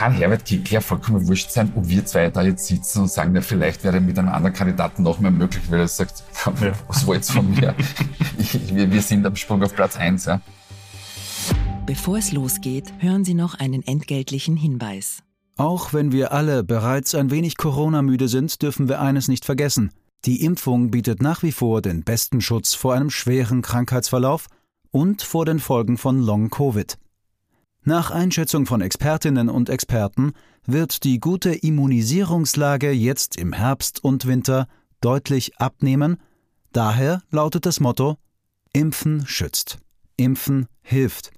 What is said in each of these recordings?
kann Herbert Kickl ja vollkommen wurscht sein, ob wir zwei da jetzt sitzen und sagen, ja, vielleicht wäre mit einem anderen Kandidaten noch mehr möglich, weil er sagt, ja. was wollt's von mir? ich, wir, wir sind am Sprung auf Platz eins. Ja. Bevor es losgeht, hören Sie noch einen entgeltlichen Hinweis. Auch wenn wir alle bereits ein wenig Corona-müde sind, dürfen wir eines nicht vergessen. Die Impfung bietet nach wie vor den besten Schutz vor einem schweren Krankheitsverlauf und vor den Folgen von Long-Covid. Nach Einschätzung von Expertinnen und Experten wird die gute Immunisierungslage jetzt im Herbst und Winter deutlich abnehmen. Daher lautet das Motto Impfen schützt. Impfen hilft.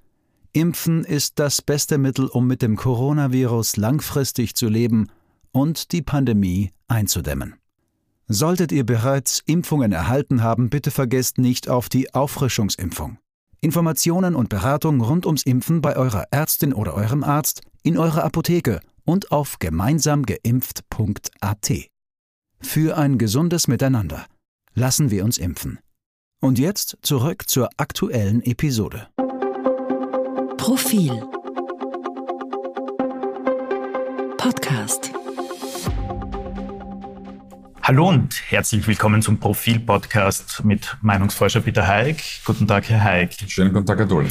Impfen ist das beste Mittel, um mit dem Coronavirus langfristig zu leben und die Pandemie einzudämmen. Solltet ihr bereits Impfungen erhalten haben, bitte vergesst nicht auf die Auffrischungsimpfung. Informationen und Beratung rund ums Impfen bei eurer Ärztin oder eurem Arzt, in eurer Apotheke und auf gemeinsamgeimpft.at. Für ein gesundes Miteinander. Lassen wir uns impfen. Und jetzt zurück zur aktuellen Episode. Profil Podcast Hallo und herzlich willkommen zum Profil-Podcast mit Meinungsforscher Peter Haig. Guten Tag, Herr Haig. Schönen guten Tag, Herr Dull.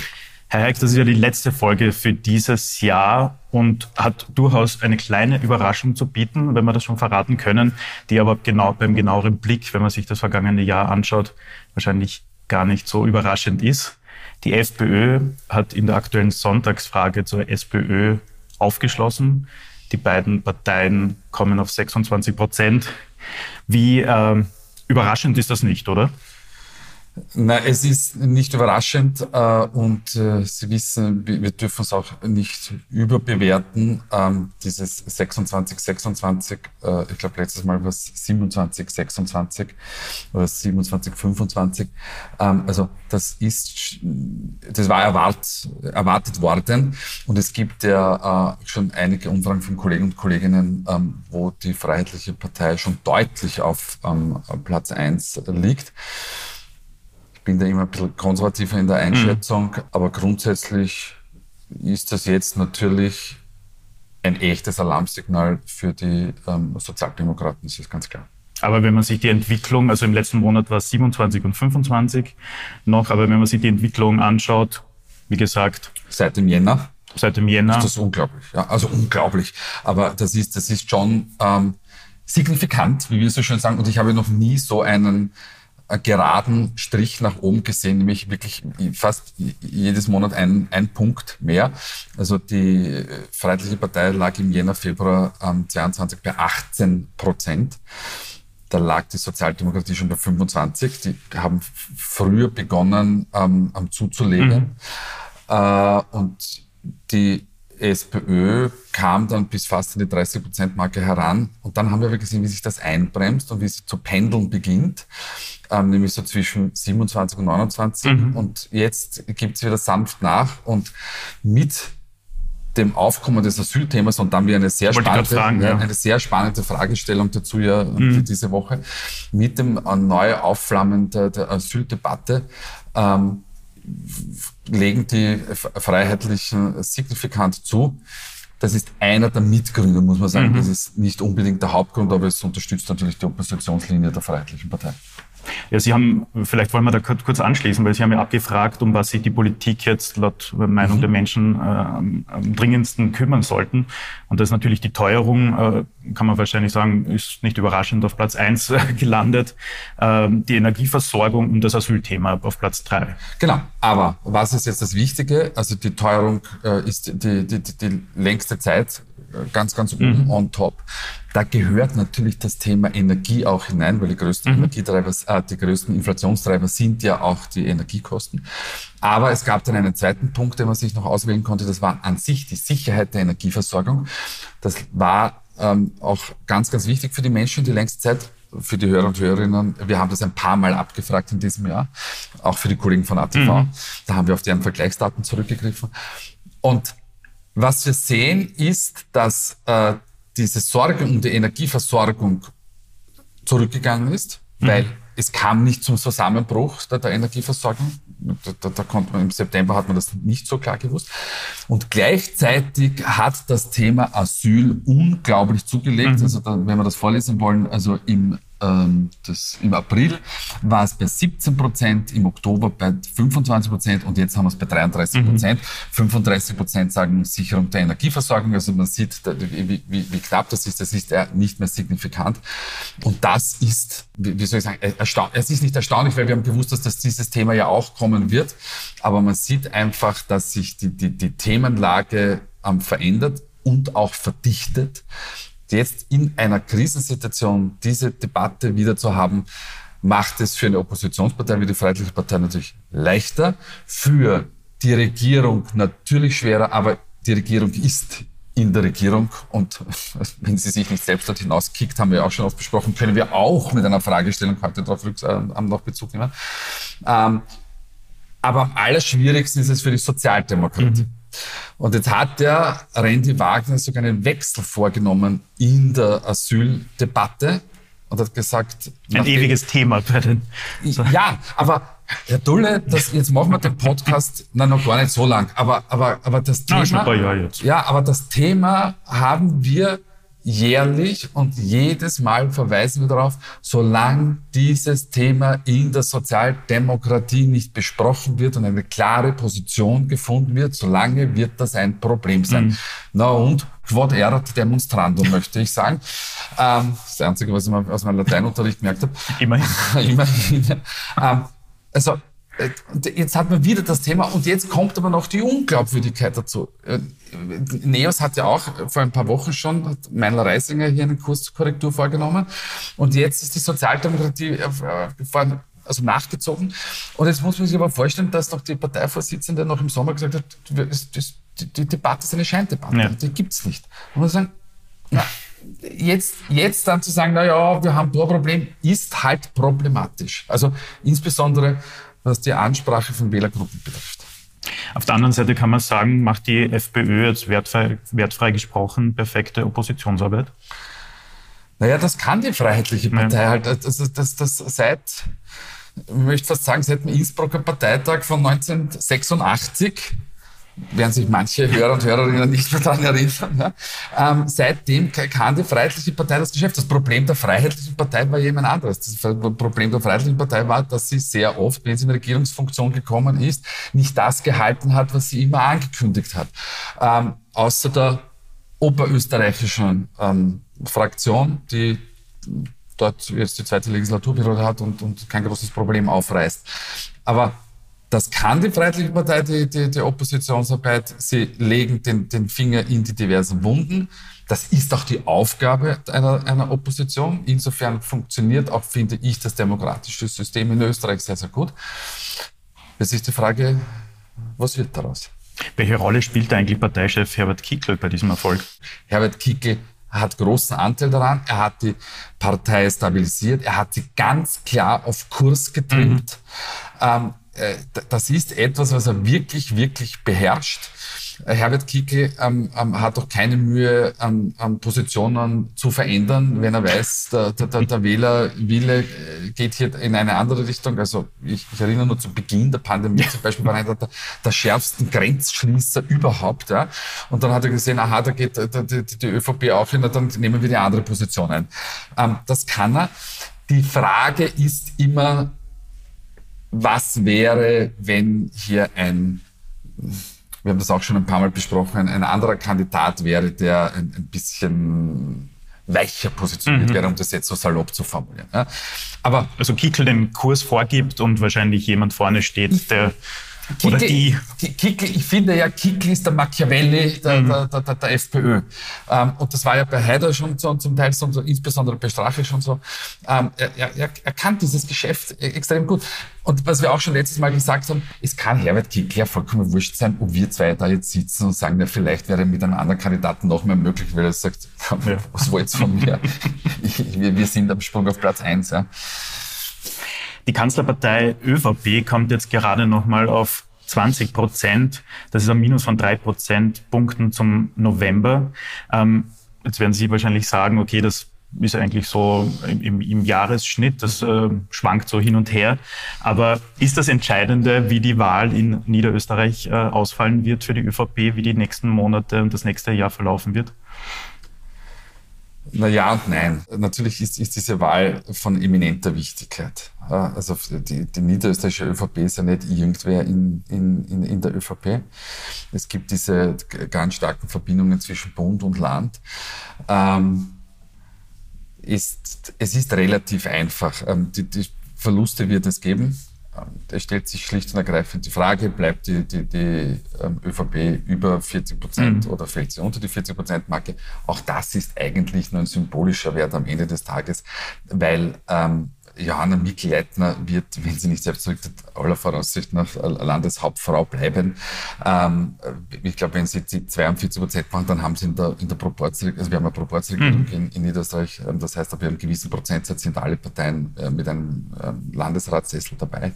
Herr Haig, das ist ja die letzte Folge für dieses Jahr und hat durchaus eine kleine Überraschung zu bieten, wenn wir das schon verraten können, die aber genau, beim genaueren Blick, wenn man sich das vergangene Jahr anschaut, wahrscheinlich gar nicht so überraschend ist. Die FPÖ hat in der aktuellen Sonntagsfrage zur SPÖ aufgeschlossen. Die beiden Parteien kommen auf 26 Prozent. Wie äh, überraschend ist das nicht, oder? Na, es ist nicht überraschend äh, und äh, Sie wissen, wir, dürfen es auch nicht überbewerten. Ähm, dieses 26, 26, äh, ich glaube letztes Mal war es 27, 26 oder 27, 25. Ähm, also das ist, das war erwart, erwartet worden und es gibt ja äh, schon einige Umfragen von Kollegen und Kolleginnen, ähm, wo die Freiheitliche Partei schon deutlich auf ähm, Platz eins liegt bin da immer ein bisschen konservativer in der Einschätzung, mhm. aber grundsätzlich ist das jetzt natürlich ein echtes Alarmsignal für die ähm, Sozialdemokraten, das ist ganz klar. Aber wenn man sich die Entwicklung, also im letzten Monat war es 27 und 25 noch, aber wenn man sich die Entwicklung anschaut, wie gesagt. Seit dem Jänner. Seit dem Jänner. Ist das unglaublich, ja. Also unglaublich. Aber das ist, das ist schon ähm, signifikant, wie wir so schön sagen. Und ich habe noch nie so einen geraden Strich nach oben gesehen, nämlich wirklich fast jedes Monat ein, ein Punkt mehr. Also die Freiheitliche Partei lag im Jänner, Februar ähm, 22 bei 18 Prozent. Da lag die Sozialdemokratie schon bei 25. Die haben früher begonnen ähm, zuzulegen. Mhm. Äh, und die SPÖ kam dann bis fast an die 30-Prozent-Marke heran. Und dann haben wir gesehen, wie sich das einbremst und wie es zu pendeln beginnt ähm, nämlich so zwischen 27 und 29. Mhm. Und jetzt gibt es wieder sanft nach und mit dem Aufkommen des Asylthemas und dann wieder eine sehr spannende, fragen, ja. eine sehr spannende Fragestellung dazu ja mhm. für diese Woche mit dem äh, neu Aufflammen der, der Asyldebatte ähm, legen die Freiheitlichen signifikant zu. Das ist einer der Mitgründe, muss man sagen. Mhm. Das ist nicht unbedingt der Hauptgrund, aber es unterstützt natürlich die Oppositionslinie der Freiheitlichen Partei. Ja, Sie haben, vielleicht wollen wir da kurz anschließen, weil Sie haben ja abgefragt, um was sich die Politik jetzt laut Meinung mhm. der Menschen äh, am, dringendsten kümmern sollten. Und das ist natürlich die Teuerung, äh, kann man wahrscheinlich sagen, ist nicht überraschend auf Platz eins äh, gelandet. Äh, die Energieversorgung und das Asylthema auf Platz drei. Genau, aber was ist jetzt das Wichtige? Also die Teuerung äh, ist die, die, die, die längste Zeit ganz, ganz oben mhm. on top. Da gehört natürlich das Thema Energie auch hinein, weil die größten mhm. Energietreiber, äh, die größten Inflationstreiber sind ja auch die Energiekosten. Aber es gab dann einen zweiten Punkt, den man sich noch auswählen konnte. Das war an sich die Sicherheit der Energieversorgung. Das war ähm, auch ganz, ganz wichtig für die Menschen die längste Zeit für die Hörer und Hörerinnen, wir haben das ein paar Mal abgefragt in diesem Jahr, auch für die Kollegen von ATV. Mhm. Da haben wir auf deren Vergleichsdaten zurückgegriffen. Und was wir sehen, ist, dass äh, diese Sorge um die Energieversorgung zurückgegangen ist, mhm. weil es kam nicht zum Zusammenbruch der, der Energieversorgung. Da, da, da konnte man im September hat man das nicht so klar gewusst. Und gleichzeitig hat das Thema Asyl unglaublich zugelegt. Mhm. Also da, wenn wir das vorlesen wollen, also im das, im April war es bei 17 Prozent, im Oktober bei 25 Prozent und jetzt haben wir es bei 33 Prozent. Mhm. 35 Prozent sagen Sicherung der Energieversorgung. Also man sieht, wie, wie, wie knapp das ist. Das ist ja nicht mehr signifikant. Und das ist, wie soll ich sagen, erstaunlich. Es ist nicht erstaunlich, weil wir haben gewusst, dass das dieses Thema ja auch kommen wird. Aber man sieht einfach, dass sich die, die, die Themenlage ähm, verändert und auch verdichtet jetzt in einer Krisensituation diese Debatte wieder zu haben, macht es für eine Oppositionspartei wie die Freiheitliche Partei natürlich leichter, für die Regierung natürlich schwerer, aber die Regierung ist in der Regierung und wenn sie sich nicht selbst dort hinauskickt, haben wir auch schon oft besprochen, können wir auch mit einer Fragestellung heute darauf äh, noch Bezug nehmen. Ähm, aber am allerschwierigsten ist es für die Sozialdemokratie. Mhm. Und jetzt hat der Randy Wagner sogar einen Wechsel vorgenommen in der Asyldebatte und hat gesagt... Ein ewiges Thema bei den... Ja, aber Herr Dulle, das, jetzt machen wir den Podcast, na noch gar nicht so lang, aber, aber, aber das Thema... Ja, ja, aber das Thema haben wir jährlich und jedes Mal verweisen wir darauf, solange dieses Thema in der Sozialdemokratie nicht besprochen wird und eine klare Position gefunden wird, solange wird das ein Problem sein. Mhm. Na und quod erat demonstrandum, möchte ich sagen. Ähm, das Einzige, was ich aus meinem Lateinunterricht gemerkt habe. Immerhin. Immerhin. Ähm, also jetzt hat man wieder das Thema und jetzt kommt aber noch die Unglaubwürdigkeit dazu. Äh, Neos hat ja auch vor ein paar Wochen schon, hat Meinler Reisinger hier eine Kurskorrektur vorgenommen und jetzt ist die Sozialdemokratie äh, also nachgezogen. Und jetzt muss man sich aber vorstellen, dass doch die Parteivorsitzende noch im Sommer gesagt hat, die, Debatte ist eine Scheindebatte, ja. die gibt's nicht. Und man sagen, na, jetzt, jetzt dann zu sagen, na ja, wir haben da ein Problem, ist halt problematisch. Also insbesondere was die Ansprache von Wählergruppen betrifft. Auf der anderen Seite kann man sagen, macht die FPÖ jetzt wertfrei, wertfrei gesprochen perfekte Oppositionsarbeit? Naja, das kann die Freiheitliche Partei ja. halt. Das, das, das, das seit, ich möchte fast sagen, seit dem Innsbrucker Parteitag von 1986 werden sich manche Hörer und Hörerinnen nicht mehr daran erinnern. Ja. Ähm, seitdem kann die Freiheitliche Partei das Geschäft. Das Problem der Freiheitlichen Partei war jemand anderes. Das Problem der Freiheitlichen Partei war, dass sie sehr oft, wenn sie in Regierungsfunktion gekommen ist, nicht das gehalten hat, was sie immer angekündigt hat. Ähm, außer der oberösterreichischen ähm, Fraktion, die dort jetzt die zweite Legislaturperiode hat und, und kein großes Problem aufreißt. Aber das kann die Freiheitliche Partei, die, die, die Oppositionsarbeit. Sie legen den, den Finger in die diversen Wunden. Das ist auch die Aufgabe einer, einer Opposition. Insofern funktioniert auch, finde ich, das demokratische System in Österreich sehr, sehr gut. Jetzt ist die Frage, was wird daraus? Welche Rolle spielt eigentlich Parteichef Herbert Kickl bei diesem Erfolg? Herbert Kickl hat großen Anteil daran. Er hat die Partei stabilisiert. Er hat sie ganz klar auf Kurs getrimmt. Mhm. Ähm, äh, das ist etwas, was er wirklich, wirklich beherrscht. Äh, Herbert Kickl ähm, ähm, hat doch keine Mühe, ähm, ähm, Positionen zu verändern, wenn er weiß, der, der, der Wählerwille äh, geht hier in eine andere Richtung. Also ich, ich erinnere nur zu Beginn der Pandemie zum Beispiel war einer der, der schärfsten Grenzschließer überhaupt. Ja. Und dann hat er gesehen, aha, da geht die, die, die ÖVP auch hin, dann nehmen wir die andere Position ein. Ähm, das kann er. Die Frage ist immer, was wäre, wenn hier ein, wir haben das auch schon ein paar Mal besprochen, ein, anderer Kandidat wäre, der ein, ein bisschen weicher positioniert mhm. wäre, um das jetzt so salopp zu formulieren. Ja. Aber also Kickel den Kurs vorgibt und wahrscheinlich jemand vorne steht, der Oder die. Kickel, ich finde ja, Kickel ist der Machiavelli der, mhm. der, der, der, FPÖ. Ähm, und das war ja bei Haider schon so, zum Teil so, insbesondere bei Strache schon so. Ähm, er, er, er kann dieses Geschäft e, extrem gut. Und was wir auch schon letztes Mal gesagt haben, es kann Herbert Kickl ja vollkommen wurscht sein, ob wir zwei da jetzt sitzen und sagen, ja, vielleicht wäre mit einem anderen Kandidaten noch mehr möglich, weil er sagt, ja. was wollt's von mir? ich, wir, wir sind am Sprung auf Platz eins. Ja. Die Kanzlerpartei ÖVP kommt jetzt gerade nochmal auf 20 Prozent. Das ist ein Minus von drei Prozentpunkten zum November. Ähm, jetzt werden Sie wahrscheinlich sagen, okay, das ist eigentlich so im, im Jahresschnitt, das äh, schwankt so hin und her. Aber ist das Entscheidende, wie die Wahl in Niederösterreich äh, ausfallen wird für die ÖVP, wie die nächsten Monate und das nächste Jahr verlaufen wird? Na ja und nein. Natürlich ist, ist diese Wahl von eminenter Wichtigkeit. Also die, die niederösterreichische ÖVP ist ja nicht irgendwer in, in, in, in der ÖVP. Es gibt diese ganz starken Verbindungen zwischen Bund und Land. Ähm, ist, es ist relativ einfach. Ähm, die, die Verluste wird es geben. Da stellt sich schlicht und ergreifend die Frage, bleibt die, die, die ähm, ÖVP über 40 Prozent mhm. oder fällt sie unter die 40 Prozent Marke? Auch das ist eigentlich nur ein symbolischer Wert am Ende des Tages, weil ähm, Johanna Mikl-Leitner wird, wenn sie nicht selbst zurücktritt, aller Voraussicht nach Landeshauptfrau bleiben. Ähm, ich glaube, wenn sie die 42 Prozent machen, dann haben sie in der, in der Proportsregierung, also wir haben eine Proportsregierung mhm. in, in, Niederösterreich, ähm, das heißt, ab einem gewissen Prozentsatz sind alle Parteien äh, mit einem ähm, Landesratssessel dabei.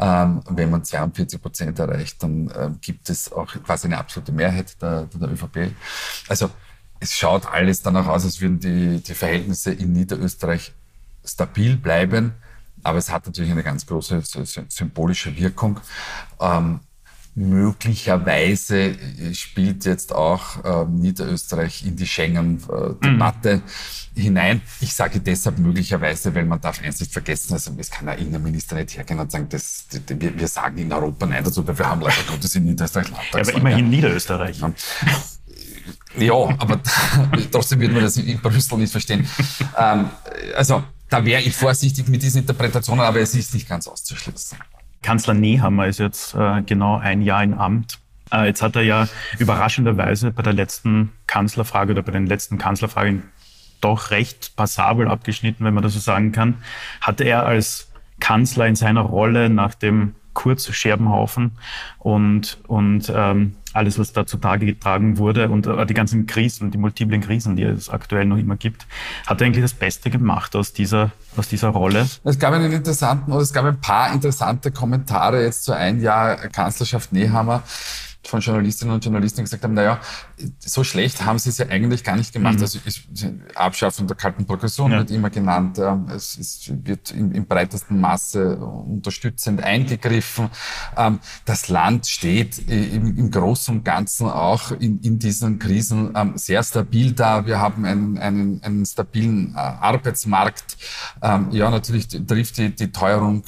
Ähm, wenn man 42 Prozent erreicht, dann äh, gibt es auch quasi eine absolute Mehrheit der, der ÖVP. Also es schaut alles danach aus, als würden die, die Verhältnisse in Niederösterreich stabil bleiben, aber es hat natürlich eine ganz große symbolische Wirkung. Ähm, möglicherweise spielt jetzt auch äh, Niederösterreich in die Schengen-Debatte mhm. hinein. Ich sage deshalb möglicherweise, weil man darf eins nicht vergessen, also es kann ein Innenminister nicht hergehen und sagen, das, wir, wir sagen in Europa nein dazu, weil wir haben leider Gottes in Niederösterreich Ja, aber immerhin Niederösterreich. Ja. Ja, aber trotzdem wird man das in Brüssel nicht verstehen. Ähm, also da wäre ich vorsichtig mit diesen Interpretationen, aber es ist nicht ganz auszuschließen. Kanzler Nehammer ist jetzt äh, genau ein Jahr in Amt. Äh, jetzt hat er ja überraschenderweise bei der letzten Kanzlerfrage oder bei den letzten Kanzlerfragen doch recht passabel abgeschnitten, wenn man das so sagen kann. Hatte er als Kanzler in seiner Rolle nach dem Kurz-Scherbenhaufen und, und ähm, alles, was da zutage getragen wurde und äh, die ganzen Krisen, die multiplen Krisen, die es aktuell noch immer gibt, hat er eigentlich das Beste gemacht aus dieser, aus dieser Rolle? Es gab einen interessanten, oder es gab ein paar interessante Kommentare jetzt zu ein Jahr Kanzlerschaft Nehammer von Journalistinnen und Journalisten gesagt haben, naja, so schlecht haben sie es ja eigentlich gar nicht gemacht. Mhm. Also ist, Abschaffung der kalten Progression ja. wird immer genannt. Es, es wird im, im, breitesten Maße unterstützend eingegriffen. Ähm, das Land steht im, im Großen und Ganzen auch in, in diesen Krisen ähm, sehr stabil da. Wir haben einen, einen, einen stabilen äh, Arbeitsmarkt. Ähm, ja, natürlich trifft die, die Teuerung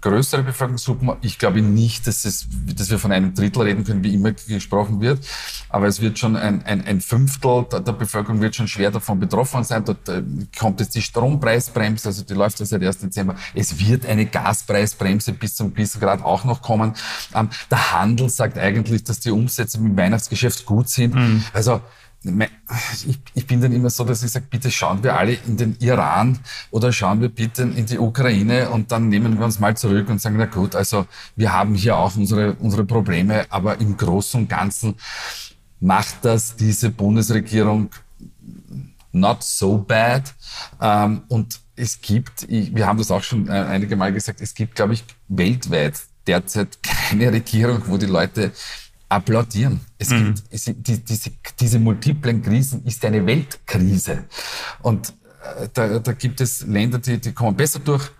größere Bevölkerungsgruppen. Ich glaube nicht, dass, es, dass wir von einem Drittel reden können, wie immer gesprochen wird. Aber es wird schon ein, ein, ein Fünftel der Bevölkerung wird schon schwer davon betroffen sein. Dort äh, kommt jetzt die Strompreisbremse, also die läuft ja seit 1. Dezember. Es wird eine Gaspreisbremse bis zum gewissen Grad auch noch kommen. Ähm, der Handel sagt eigentlich, dass die Umsätze im Weihnachtsgeschäft gut sind. Mhm. Also ich, bin dann immer so, dass ich sage, bitte schauen wir alle in den Iran oder schauen wir bitte in die Ukraine und dann nehmen wir uns mal zurück und sagen, na gut, also wir haben hier auch unsere, unsere Probleme, aber im Großen und Ganzen macht das diese Bundesregierung not so bad. Ähm, und es gibt, wir haben das auch schon äh, einige Mal gesagt, es gibt, glaube ich, weltweit derzeit keine Regierung, wo die Leute applaudieren. Es mhm. gibt, es, die, diese, diese multiplen Krisen ist eine Weltkrise. Und äh, da, da gibt es Länder, die, die kommen besser durch.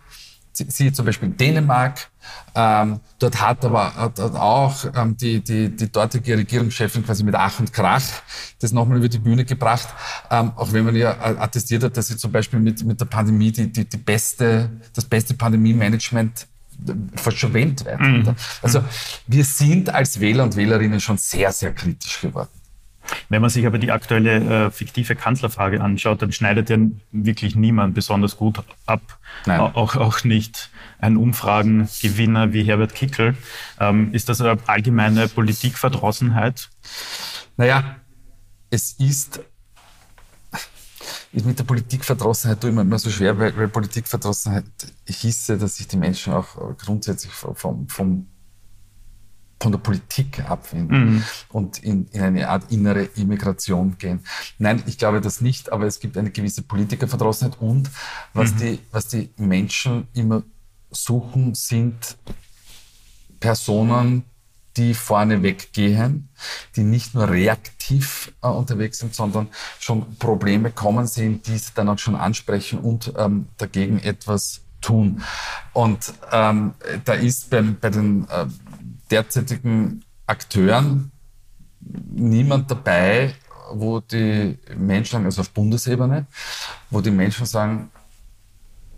Siehe zum Beispiel Dänemark. Ähm, dort hat aber hat auch ähm, die, die, die dortige Regierungschefin quasi mit Ach und Krach das nochmal über die Bühne gebracht. Ähm, auch wenn man ja attestiert hat, dass sie zum Beispiel mit, mit der Pandemie die, die, die beste, das beste Pandemie-Management verschwendet werden. Mhm. Also wir sind als Wähler und Wählerinnen schon sehr, sehr kritisch geworden. Wenn man sich aber die aktuelle äh, fiktive Kanzlerfrage anschaut, dann schneidet ja wirklich niemand besonders gut ab. Nein. Auch, auch nicht ein Umfragengewinner wie Herbert Kickel. Ähm, ist das eine allgemeine Politikverdrossenheit? Naja, es ist ist mit der Politikverdrossenheit immer, immer so schwer, weil, weil Politikverdrossenheit hieße, dass sich die Menschen auch grundsätzlich vom, vom, von der Politik abwenden mhm. und in, in eine Art innere Immigration gehen. Nein, ich glaube das nicht, aber es gibt eine gewisse Politikerverdrossenheit und was, mhm. die, was die Menschen immer suchen, sind Personen, die vorne weggehen, die nicht nur reaktiv äh, unterwegs sind, sondern schon Probleme kommen sehen, die sie dann auch schon ansprechen und ähm, dagegen etwas tun. Und ähm, da ist beim, bei den äh, derzeitigen Akteuren niemand dabei, wo die Menschen, also auf Bundesebene, wo die Menschen sagen,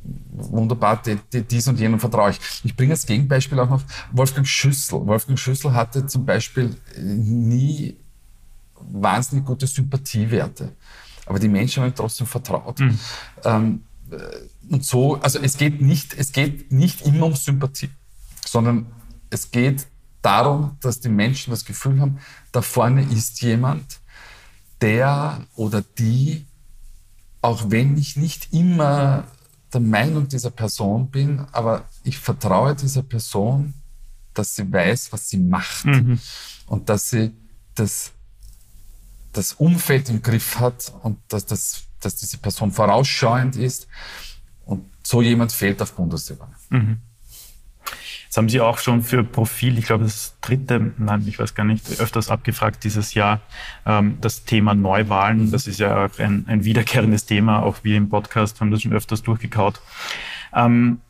wunderbar, die, die, dies und jenen vertraue ich. Ich bringe als Gegenbeispiel auch noch Wolfgang Schüssel. Wolfgang Schüssel hatte zum Beispiel nie wahnsinnig gute Sympathiewerte. Aber die Menschen haben ihm trotzdem vertraut. Mhm. Ähm, äh, und so, also es geht nicht, es geht nicht immer um Sympathie, sondern es geht darum, dass die Menschen das Gefühl haben, da vorne ist jemand, der oder die, auch wenn ich nicht immer der Meinung dieser Person bin, aber ich vertraue dieser Person, dass sie weiß, was sie macht mhm. und dass sie das, das Umfeld im Griff hat und dass, das, dass diese Person vorausschauend ist. Und so jemand fehlt auf Bundesebene. Mhm. Jetzt haben Sie auch schon für Profil, ich glaube das dritte, nein, ich weiß gar nicht, öfters abgefragt dieses Jahr, ähm, das Thema Neuwahlen. Das ist ja auch ein, ein wiederkehrendes Thema, auch wir im Podcast haben das schon öfters durchgekaut. Ähm,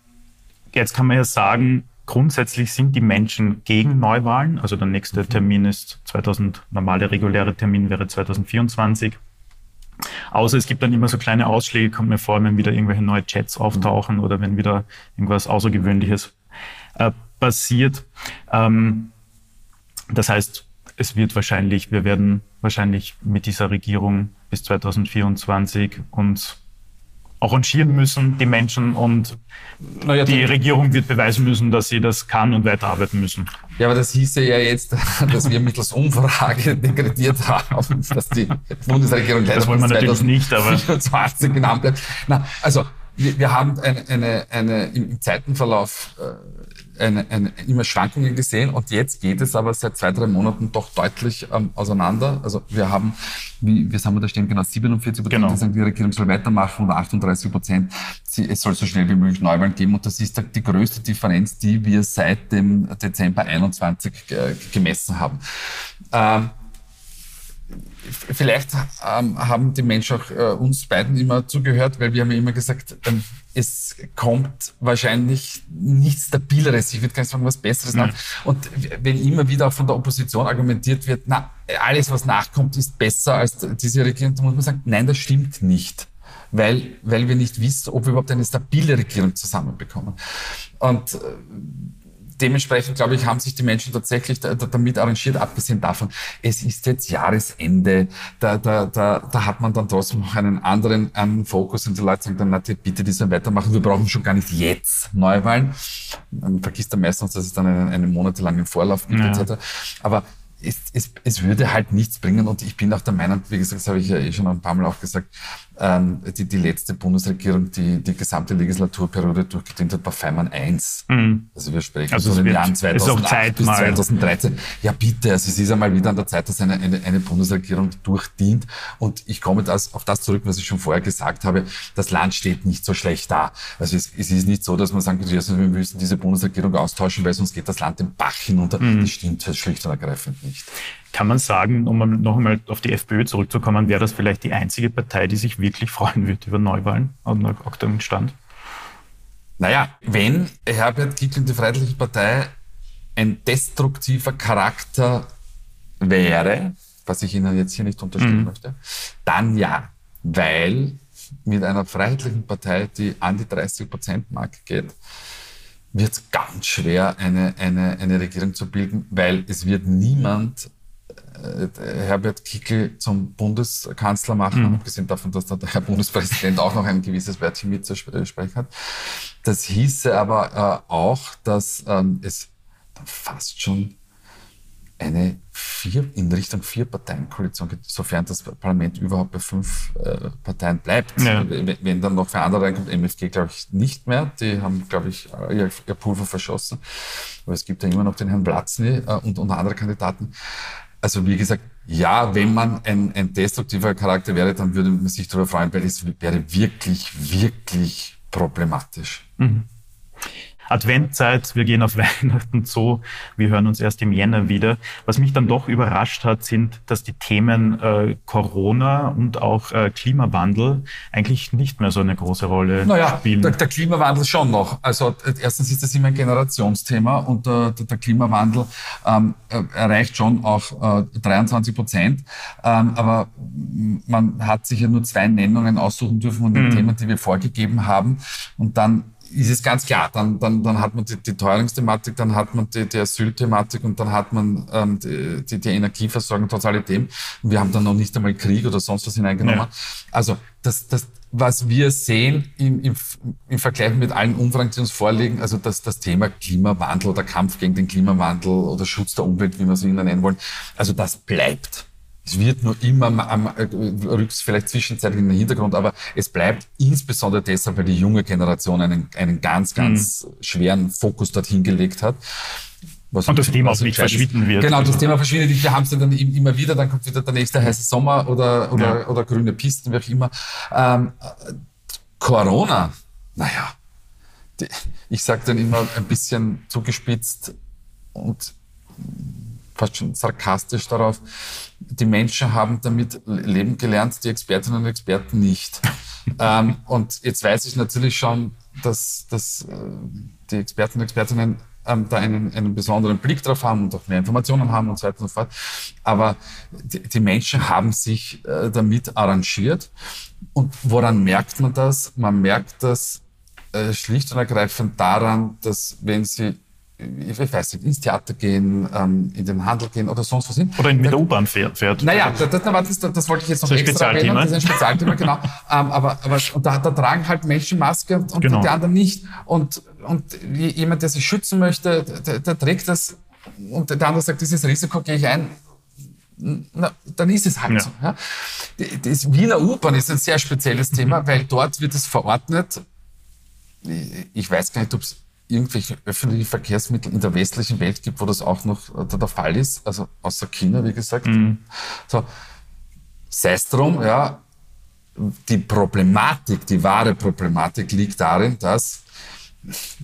jetzt kann man ja sagen, grundsätzlich sind die Menschen gegen Neuwahlen. Also der nächste Termin ist 2000, normale reguläre Termin wäre 2024. Außer es gibt dann immer so kleine Ausschläge, kommt mir vor, wenn wieder irgendwelche neue Chats auftauchen oder wenn wieder irgendwas Außergewöhnliches äh, passiert. Ähm, das heißt, es wird wahrscheinlich, wir werden wahrscheinlich mit dieser Regierung bis 2024 uns arrangieren müssen, die Menschen, und naja, die Regierung wird beweisen müssen, dass sie das kann und weiterarbeiten müssen. Ja, aber das hieße ja jetzt, dass wir mittels Umfrage dekretiert haben, dass die Bundesregierung leider das wollen wir natürlich nicht, aber 24 genannt bleibt. Na, also wir, wir haben eine, eine, eine im Zeitenverlauf äh, eine, eine, immer Schwankungen gesehen und jetzt geht es aber seit zwei, drei Monaten doch deutlich ähm, auseinander. Also wir haben, wie, wie sagen wir da stehen, genau 47 Prozent, genau. die sagen, die Regierung soll weitermachen und 38 Prozent, es soll so schnell wie möglich Neuwahlen geben und das ist die größte Differenz, die wir seit dem Dezember 21 äh, gemessen haben. Ähm, vielleicht ähm, haben die Menschen auch äh, uns beiden immer zugehört, weil wir haben ja immer gesagt, ähm, es kommt wahrscheinlich nichts Stabileres, ich würde gar nicht sagen, was Besseres nach. Und wenn immer wieder auch von der Opposition argumentiert wird, na, alles, was nachkommt, ist besser als diese Regierung, dann muss man sagen, nein, das stimmt nicht. Weil, weil wir nicht wissen, ob wir überhaupt eine stabile Regierung zusammenbekommen. Und äh, dementsprechend, glaube ich, haben sich die Menschen tatsächlich da, da, damit arrangiert, abgesehen davon, es ist jetzt Jahresende, da, da, da, da hat man dann trotzdem noch einen anderen einen Fokus und die Leute sagen dann, na, bitte die sollen weitermachen, wir brauchen schon gar nicht jetzt Neuwahlen. Man vergisst dann meistens, dass es dann einen, einen monatelangen Vorlauf gibt, ja. etc. Aber es, es, es würde halt nichts bringen und ich bin auch der Meinung, wie gesagt, das habe ich ja eh schon ein paar Mal auch gesagt, ähm, die, die letzte Bundesregierung, die die gesamte Legislaturperiode durchgedient hat, war Feimann 1. Mhm. Also wir sprechen also von den Jahren 2008 bis 2013. Ja bitte, also es ist einmal wieder an der Zeit, dass eine, eine, eine Bundesregierung durchdient und ich komme das, auf das zurück, was ich schon vorher gesagt habe, das Land steht nicht so schlecht da. Also es, es ist nicht so, dass man sagen könnte, wir müssen diese Bundesregierung austauschen, weil sonst geht das Land den Bach hinunter. Mhm. Das stimmt schlicht und ergreifend nicht. Kann man sagen, um noch einmal auf die FPÖ zurückzukommen, wäre das vielleicht die einzige Partei, die sich wirklich freuen wird über Neuwahlen und nach aktuellem Stand? Naja, wenn Herbert Kickl die Freiheitliche Partei ein destruktiver Charakter wäre, was ich Ihnen jetzt hier nicht unterstellen mhm. möchte, dann ja, weil mit einer freiheitlichen Partei, die an die 30-Prozent-Marke geht, wird es ganz schwer, eine, eine, eine Regierung zu bilden, weil es wird niemand Herbert Kickl zum Bundeskanzler machen, mhm. abgesehen davon, dass der Herr Bundespräsident auch noch ein gewisses Wörtchen mitzusprechen hat. Das hieße aber äh, auch, dass ähm, es fast schon eine vier, in Richtung vier Parteien-Koalition geht, sofern das Parlament überhaupt bei fünf äh, Parteien bleibt. Ja. Wenn, wenn, dann noch für andere reinkommt, MFG glaube ich nicht mehr, die haben glaube ich ihr, ihr, Pulver verschossen, aber es gibt ja immer noch den Herrn Platzny äh, und, und andere Kandidaten. Also wie gesagt, ja, wenn man ein, ein destruktiver Charakter wäre, dann würde man sich darüber freuen, weil es wäre wirklich, wirklich problematisch. Mhm. Adventzeit, wir gehen auf Weihnachten zu, wir hören uns erst im Jänner wieder. Was mich dann doch überrascht hat, sind, dass die Themen äh, Corona und auch äh, Klimawandel eigentlich nicht mehr so eine große Rolle naja, spielen. Der, der Klimawandel schon noch. Also erstens ist das immer ein Generationsthema und äh, der, der Klimawandel ähm, erreicht schon auch äh, 23 Prozent. Ähm, aber man hat sich ja nur zwei Nennungen aussuchen dürfen von den mhm. Themen, die wir vorgegeben haben. Und dann ist es ganz klar, dann, dann, dann hat man die, die Teuerungsthematik, dann hat man die, die Asylthematik und dann hat man ähm, die, die, die Energieversorgung, trotz alledem. Und wir haben dann noch nicht einmal Krieg oder sonst was hineingenommen. Ja. Also das, das, was wir sehen im, im, im Vergleich mit allen Umfragen, die uns vorliegen, also das, das Thema Klimawandel oder Kampf gegen den Klimawandel oder Schutz der Umwelt, wie wir es Ihnen nennen wollen, also das bleibt. Es wird nur immer am, äh, rückt vielleicht zwischenzeitlich in den Hintergrund, aber es bleibt insbesondere deshalb, weil die junge Generation einen, einen ganz, ganz mhm. schweren Fokus dorthin gelegt hat. Was und das Thema auch nicht verschwinden wird. Genau, das Thema verschwindet nicht. Wir haben es ja dann immer wieder, dann kommt wieder der nächste heiße Sommer oder, oder, ja. oder grüne Pisten, wie auch immer. Ähm, Corona, naja, ich sage dann immer ein bisschen zugespitzt und fast schon sarkastisch darauf, die Menschen haben damit leben gelernt, die Expertinnen und Experten nicht. ähm, und jetzt weiß ich natürlich schon, dass, dass äh, die Experten und Expertinnen ähm, da einen, einen besonderen Blick drauf haben und auch mehr Informationen haben und so weiter und so fort. Aber die, die Menschen haben sich äh, damit arrangiert. Und woran merkt man das? Man merkt das äh, schlicht und ergreifend daran, dass wenn sie ich weiß nicht, ins Theater gehen, ähm, in den Handel gehen oder sonst was hin. Oder mit der U-Bahn fährt, fährt. Naja, das, das, das, das wollte ich jetzt noch das extra erwähnen. Das ist ein Spezialthema, genau. Ähm, aber aber und da, da tragen halt Menschen Maske und, und genau. die anderen nicht. Und, und jemand, der sich schützen möchte, der, der trägt das und der andere sagt, dieses Risiko gehe ich ein. Na, dann ist es halt ja. so. Ja. Das Wiener U-Bahn ist ein sehr spezielles Thema, weil dort wird es verordnet. Ich weiß gar nicht, ob es irgendwelche öffentlichen Verkehrsmittel in der westlichen Welt gibt, wo das auch noch äh, der Fall ist, also außer China, wie gesagt. Mhm. So, sei es drum, ja, die Problematik, die wahre Problematik liegt darin, dass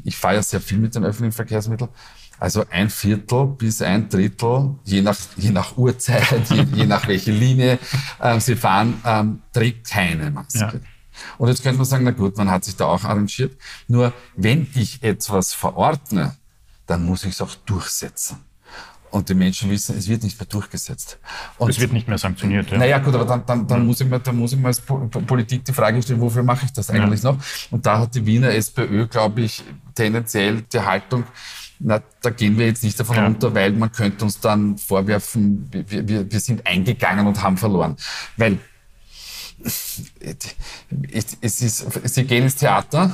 ich fahre ja sehr viel mit den öffentlichen Verkehrsmitteln, also ein Viertel bis ein Drittel, je nach, je nach Uhrzeit, je, je nach welche Linie äh, sie fahren, ähm, trägt keine Maske. Ja. Und jetzt könnte man sagen, na gut, man hat sich da auch arrangiert. Nur wenn ich etwas verordne, dann muss ich es auch durchsetzen. Und die Menschen wissen, es wird nicht mehr durchgesetzt. Und es wird nicht mehr sanktioniert. Ja. Naja, gut, aber dann, dann, dann, muss ich mir, dann muss ich mir als Politik die Frage stellen, wofür mache ich das eigentlich ja. noch? Und da hat die Wiener SPÖ, glaube ich, tendenziell die Haltung, na, da gehen wir jetzt nicht davon ja. runter, weil man könnte uns dann vorwerfen, wir, wir, wir sind eingegangen und haben verloren. Weil sie gehen ins Theater,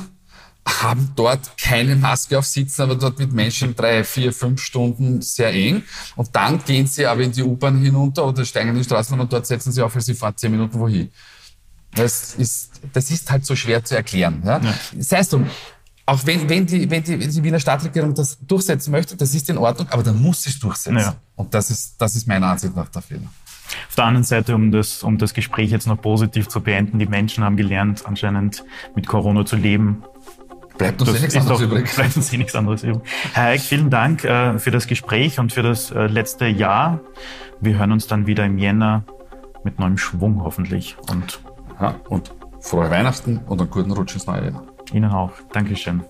haben dort keine Maske auf, sitzen aber dort mit Menschen drei, vier, fünf Stunden sehr eng. Und dann gehen sie aber in die U-Bahn hinunter oder steigen in die Straßen und dort setzen sie auf, weil sie fahren zehn Minuten wohin. Das ist, das ist halt so schwer zu erklären. Ja? Ja. Das heißt, auch wenn, wenn, die, wenn, die, wenn die Wiener Stadtregierung das durchsetzen möchte, das ist in Ordnung, aber dann muss sie es durchsetzen. Ja. Und das ist, das ist meiner Ansicht nach der Fehler. Auf der anderen Seite, um das, um das Gespräch jetzt noch positiv zu beenden, die Menschen haben gelernt, anscheinend mit Corona zu leben. Bleibt uns eh nichts anderes doch, übrig. Bleibt uns eh nichts anderes übrig. Herr Eick, vielen Dank äh, für das Gespräch und für das äh, letzte Jahr. Wir hören uns dann wieder im Jänner mit neuem Schwung hoffentlich. Und, ja, und frohe Weihnachten und einen guten Rutsch ins neue Jahr. Ihnen auch. Dankeschön.